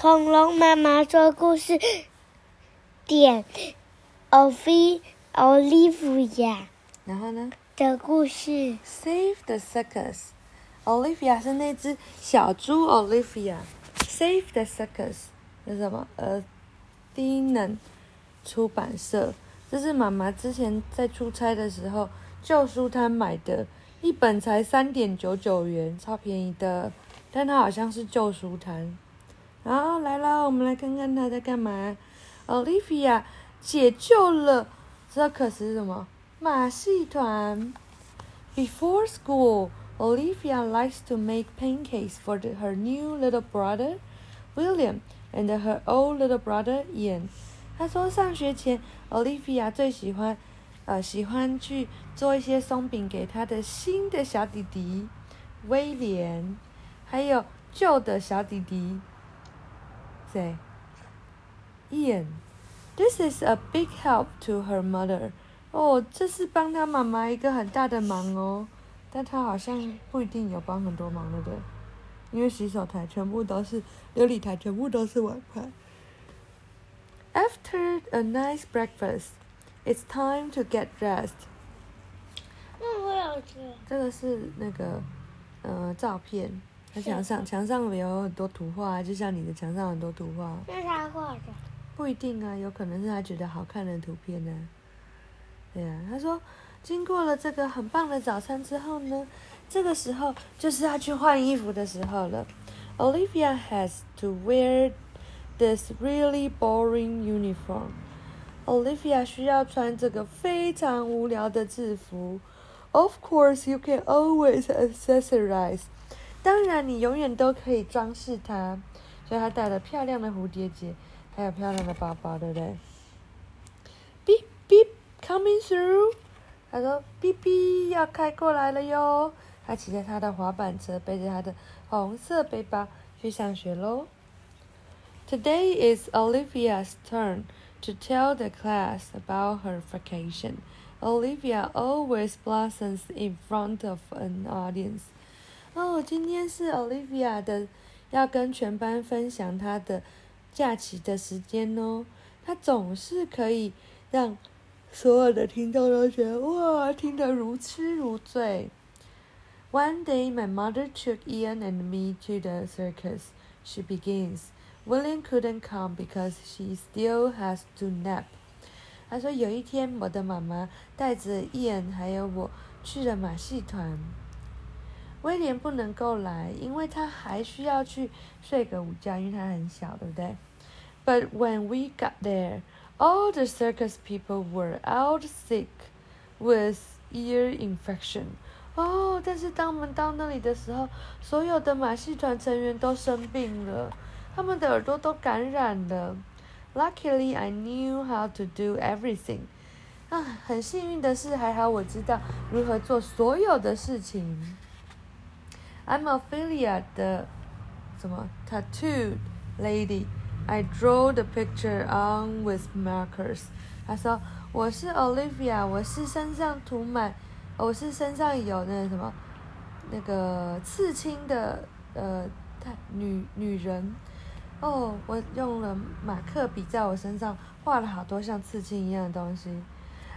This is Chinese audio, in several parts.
恐龙妈妈说故事点 Ovi Olivia 然后呢的故事。？Save the circus。Olivia 是那只小猪 Olivia。Save the circus 是什么？呃，低能出版社，这是妈妈之前在出差的时候旧书摊买的，一本才三点九九元，超便宜的。但它好像是旧书摊。然后来了，我们来看看他在干嘛。Olivia 解救了 circus 是什么？马戏团。Before school, Olivia likes to make pancakes for her new little brother, William, and her old little brother Ian. 他说上学前，Olivia 最喜欢，呃，喜欢去做一些松饼给他的新的小弟弟威廉，还有旧的小弟弟谁？Ian. This is a big help to her mother. 哦，这是帮她妈妈一个很大的忙哦，但她好像不一定有帮很多忙，对不对？因为洗手台全部都是，琉璃台全部都是碗筷。After a nice breakfast, it's time to get dressed. 那我有个，这个是那个呃照片，它墙上墙上有很多图画，就像你的墙上有很多图画。是他画的。不一定啊，有可能是他觉得好看的图片呢、对呀、他说，经过了这个很棒的早餐之后呢，这个时候就是要去换衣服的时候了。Olivia has to wear this really boring uniform. Olivia 需要穿这个非常无聊的制服。Of course, you can always accessorize. 当然，你永远都可以装饰它。所以她戴了漂亮的蝴蝶结，还有漂亮的包包，对不对？Beep beep, coming through。他说：“哔哔，要开过来了哟。”他骑着他的滑板车，背着他的红色背包去上学喽。Today is Olivia's turn to tell the class about her vacation. Olivia always blossoms in front of an audience. 哦，今天是 Olivia 的要跟全班分享她的假期的时间哦。她总是可以让所有的听众都觉得哇，听得如痴如醉。One day, my mother took Ian and me to the circus. She begins. William couldn't come because she still has to nap. 她说有一天，我的妈妈带着 Ian 还有我去了马戏团。威廉不能够来，因为他还需要去睡个午觉，因为他很小，对不对？But when we got there, all the circus people were out sick with ear infection. 哦，但是当我们到那里的时候，所有的马戏团成员都生病了，他们的耳朵都感染了。Luckily, I knew how to do everything. 啊，很幸运的是，还好我知道如何做所有的事情。I'm Ophelia, the 什么 tattooed lady. I draw the picture on with markers. 他说我是 Olivia，我是身上涂满，我是身上有那个什么那个刺青的呃太女女人。哦，我用了马克笔在我身上画了好多像刺青一样的东西。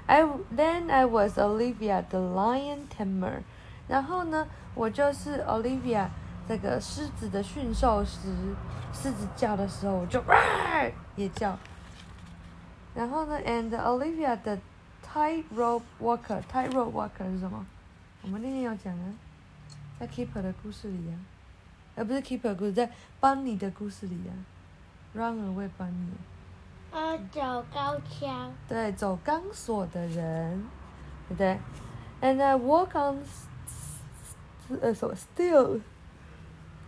I then I was Olivia the lion tamer. 然后呢，我就是 Olivia 这个狮子的驯兽师。狮子叫的时候，我就哇也叫。然后呢，and Olivia 的 tightrope walker。tightrope walker 是什么？我们那天有讲啊，在 Keeper 的故事里啊，而不是 Keeper 的故事，在邦尼的故事里啊，Run away 邦尼。啊，走高跷。对，走钢索的人，对不对？And I walk on 呃什么 stills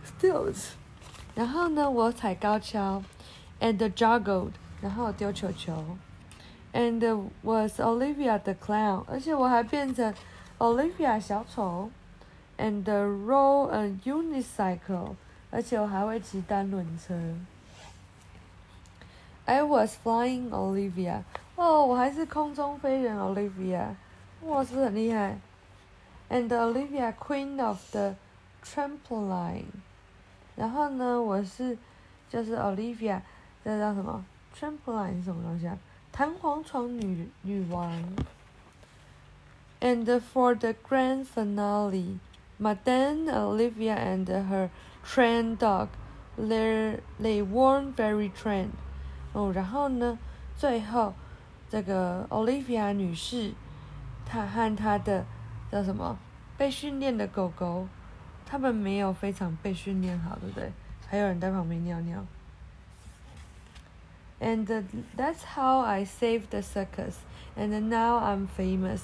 stills，然后呢，我踩高跷，and juggled，然后丢球球，and was Olivia the clown，而且我还变成 Olivia 小丑，and roll a unicycle，而且我还会骑单轮车。I was flying Olivia，哦，我还是空中飞人 Olivia，哇，是不是很厉害 ？And Olivia Queen of the Trampoline，然后呢，我是 就是 Olivia，这叫什么？Trampoline 是什么东西啊？弹簧床女女王。And for the grand finale, Madame Olivia and her trained dog, they they weren't very trained. 哦，然后呢，最后这个 Olivia 女士，她和她的 叫什么被训练的狗狗，他们没有非常被训练好，对不对？还有人在旁边尿尿。And that's how I saved the circus, and now I'm famous.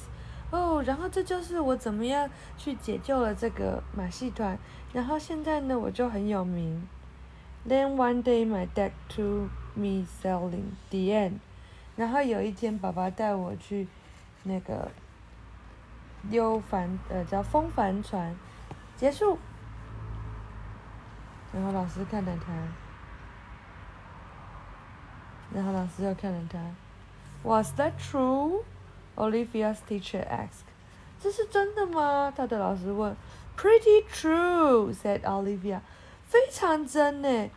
哦，然后这就是我怎么样去解救了这个马戏团，然后现在呢我就很有名。Then one day my dad took me sailing. The end. 然后有一天爸爸带我去那个溜帆，呃，叫风帆船。结束。然后老师看着他，然后老师又看着他。Was that true? Olivia's teacher asked. 这是真的吗？他的老师问。Pretty true, said Olivia. 非常真呢。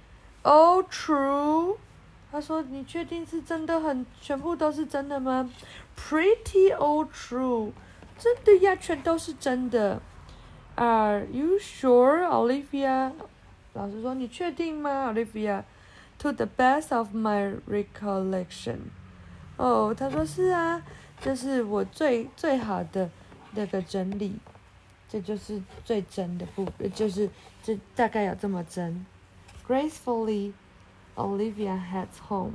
All true. 他说：“你确定是真的很全部都是真的吗？”Pretty all true. 真的呀，全都是真的。Are you sure, Olivia? 老师说：“你确定吗，Olivia? To the best of my recollection. 哦，他说是啊，这是我最最好的那个整理，这就是最真的部，就是这大概有这么真。Gracefully, Olivia heads home.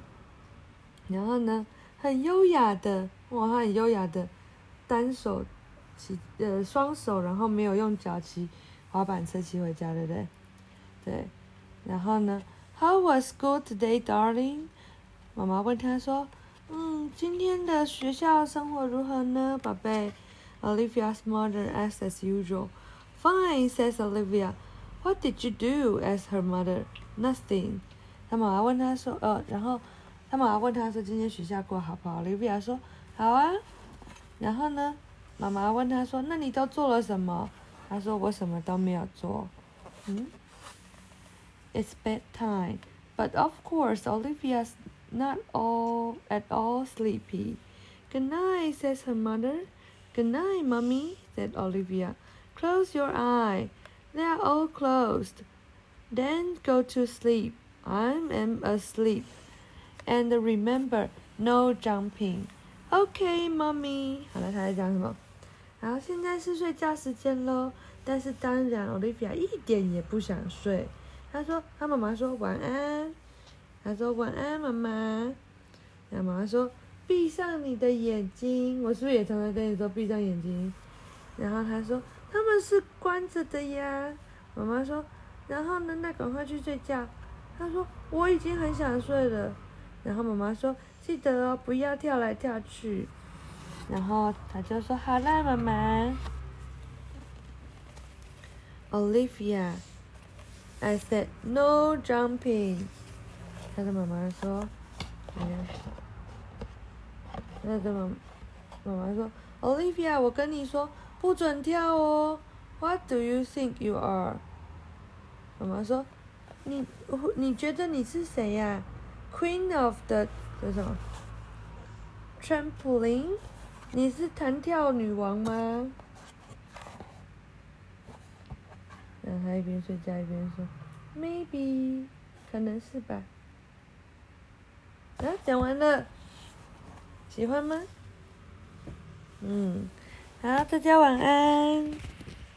然后呢，很优雅的，哇，很优雅的单手。骑呃双手，然后没有用脚骑滑板车骑回家，对不对？对，然后呢？How was school today, darling？妈妈问他说：“嗯，今天的学校生活如何呢，宝贝？”Olivia's mother asked as usual. Fine, says Olivia. What did you do? As her mother. Nothing. 他妈妈问他说：“呃，然后他妈妈问他说今天学校过好不好？”Olivia 说：“好啊。”然后呢？妈妈问他说：“那你都做了什么？”他说：“我什么都没有做。”嗯，It's bedtime, but of course Olivia's not all at all sleepy. Good night, says her mother. Good night, mummy, said Olivia. Close your eye. They are all closed. Then go to sleep. I am asleep. And remember, no jumping. OK，妈咪好了，他在讲什么？然后现在是睡觉时间喽，但是当然，Olivia 一点也不想睡。他说：“他妈妈说晚安。”他说：“晚安，妈妈。”然后妈妈说：“闭上你的眼睛。”我是不是也常常跟你说闭上眼睛？然后他说：“他们是关着的呀。”妈妈说：“然后呢？那赶快去睡觉。”他说：“我已经很想睡了。”然后妈妈说：“记得哦，不要跳来跳去。”然后他就说：“好啦，妈妈。” Olivia, I said no jumping。他的妈妈说：“哎呀，他的妈妈妈说，Olivia，我跟你说，不准跳哦。What do you think you are？” 妈妈说：“你你觉得你是谁呀？Queen of the 叫什么？Trampoline。”你是弹跳女王吗？然后他一边睡觉一边说：“Maybe，可能是吧。”啊，讲完了，喜欢吗？嗯，好，大家晚安。